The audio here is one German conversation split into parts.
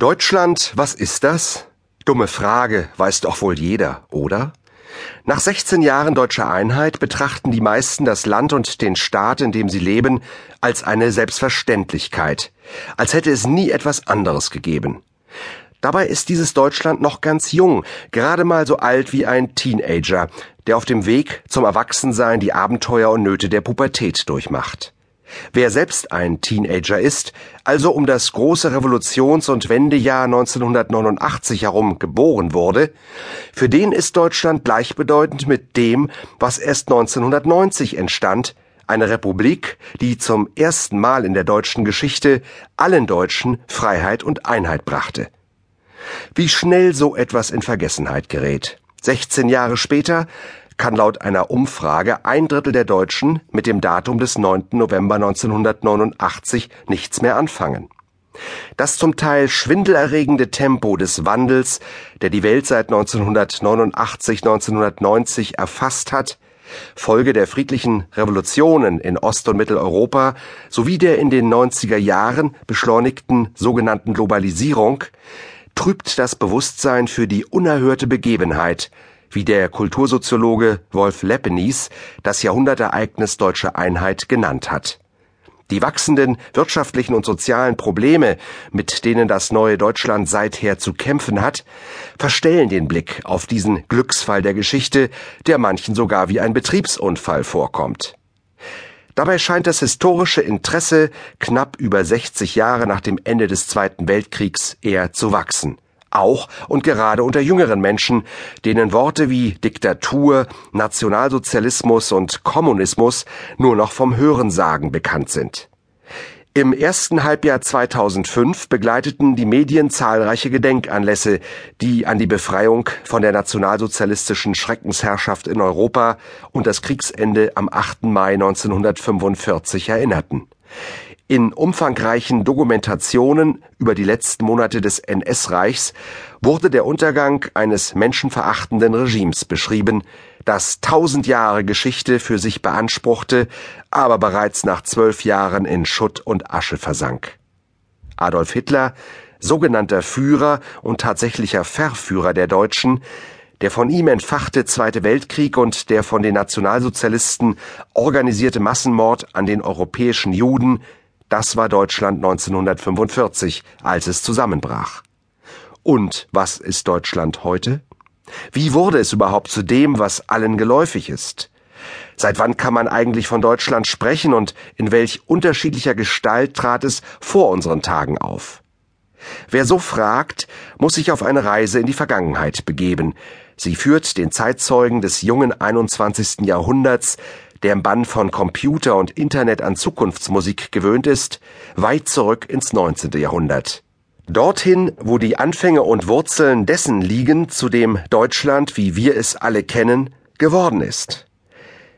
Deutschland, was ist das? Dumme Frage, weiß doch wohl jeder, oder? Nach 16 Jahren deutscher Einheit betrachten die meisten das Land und den Staat, in dem sie leben, als eine Selbstverständlichkeit, als hätte es nie etwas anderes gegeben. Dabei ist dieses Deutschland noch ganz jung, gerade mal so alt wie ein Teenager, der auf dem Weg zum Erwachsensein die Abenteuer und Nöte der Pubertät durchmacht. Wer selbst ein Teenager ist, also um das große Revolutions- und Wendejahr 1989 herum geboren wurde, für den ist Deutschland gleichbedeutend mit dem, was erst 1990 entstand, eine Republik, die zum ersten Mal in der deutschen Geschichte allen Deutschen Freiheit und Einheit brachte. Wie schnell so etwas in Vergessenheit gerät. 16 Jahre später kann laut einer Umfrage ein Drittel der Deutschen mit dem Datum des 9. November 1989 nichts mehr anfangen. Das zum Teil schwindelerregende Tempo des Wandels, der die Welt seit 1989, 1990 erfasst hat, Folge der friedlichen Revolutionen in Ost- und Mitteleuropa sowie der in den 90er Jahren beschleunigten sogenannten Globalisierung, trübt das Bewusstsein für die unerhörte Begebenheit, wie der Kultursoziologe Wolf Lepenies das Jahrhundertereignis deutscher Einheit genannt hat. Die wachsenden wirtschaftlichen und sozialen Probleme, mit denen das neue Deutschland seither zu kämpfen hat, verstellen den Blick auf diesen Glücksfall der Geschichte, der manchen sogar wie ein Betriebsunfall vorkommt. Dabei scheint das historische Interesse knapp über 60 Jahre nach dem Ende des Zweiten Weltkriegs eher zu wachsen auch und gerade unter jüngeren Menschen, denen Worte wie Diktatur, Nationalsozialismus und Kommunismus nur noch vom Hörensagen bekannt sind. Im ersten Halbjahr 2005 begleiteten die Medien zahlreiche Gedenkanlässe, die an die Befreiung von der nationalsozialistischen Schreckensherrschaft in Europa und das Kriegsende am 8. Mai 1945 erinnerten. In umfangreichen Dokumentationen über die letzten Monate des NS-Reichs wurde der Untergang eines menschenverachtenden Regimes beschrieben, das tausend Jahre Geschichte für sich beanspruchte, aber bereits nach zwölf Jahren in Schutt und Asche versank. Adolf Hitler, sogenannter Führer und tatsächlicher Verführer der Deutschen, der von ihm entfachte Zweite Weltkrieg und der von den Nationalsozialisten organisierte Massenmord an den europäischen Juden das war Deutschland 1945, als es zusammenbrach. Und was ist Deutschland heute? Wie wurde es überhaupt zu dem, was allen geläufig ist? Seit wann kann man eigentlich von Deutschland sprechen und in welch unterschiedlicher Gestalt trat es vor unseren Tagen auf? Wer so fragt, muss sich auf eine Reise in die Vergangenheit begeben. Sie führt den Zeitzeugen des jungen 21. Jahrhunderts der im Bann von Computer und Internet an Zukunftsmusik gewöhnt ist, weit zurück ins 19. Jahrhundert. Dorthin, wo die Anfänge und Wurzeln dessen liegen, zu dem Deutschland, wie wir es alle kennen, geworden ist.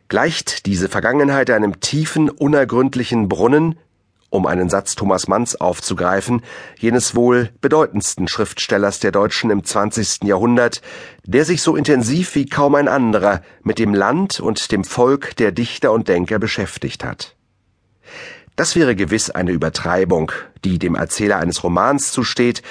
Gleicht diese Vergangenheit einem tiefen, unergründlichen Brunnen, um einen Satz Thomas Manns aufzugreifen, jenes wohl bedeutendsten Schriftstellers der Deutschen im 20. Jahrhundert, der sich so intensiv wie kaum ein anderer mit dem Land und dem Volk der Dichter und Denker beschäftigt hat. Das wäre gewiss eine Übertreibung, die dem Erzähler eines Romans zusteht,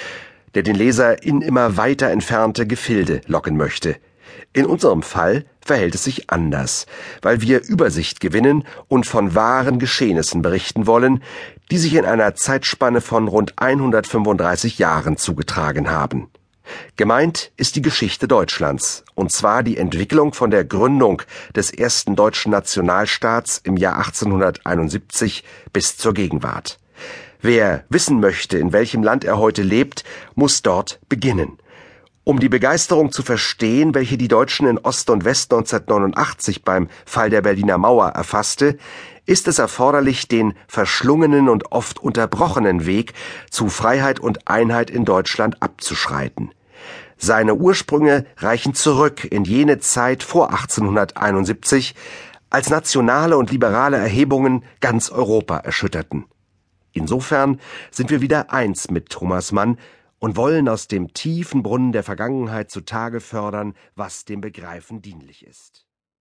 der den Leser in immer weiter entfernte Gefilde locken möchte – in unserem Fall verhält es sich anders, weil wir Übersicht gewinnen und von wahren Geschehnissen berichten wollen, die sich in einer Zeitspanne von rund 135 Jahren zugetragen haben. Gemeint ist die Geschichte Deutschlands, und zwar die Entwicklung von der Gründung des ersten deutschen Nationalstaats im Jahr 1871 bis zur Gegenwart. Wer wissen möchte, in welchem Land er heute lebt, muss dort beginnen. Um die Begeisterung zu verstehen, welche die Deutschen in Ost und West 1989 beim Fall der Berliner Mauer erfasste, ist es erforderlich, den verschlungenen und oft unterbrochenen Weg zu Freiheit und Einheit in Deutschland abzuschreiten. Seine Ursprünge reichen zurück in jene Zeit vor 1871, als nationale und liberale Erhebungen ganz Europa erschütterten. Insofern sind wir wieder eins mit Thomas Mann, und wollen aus dem tiefen Brunnen der Vergangenheit zutage fördern, was dem Begreifen dienlich ist.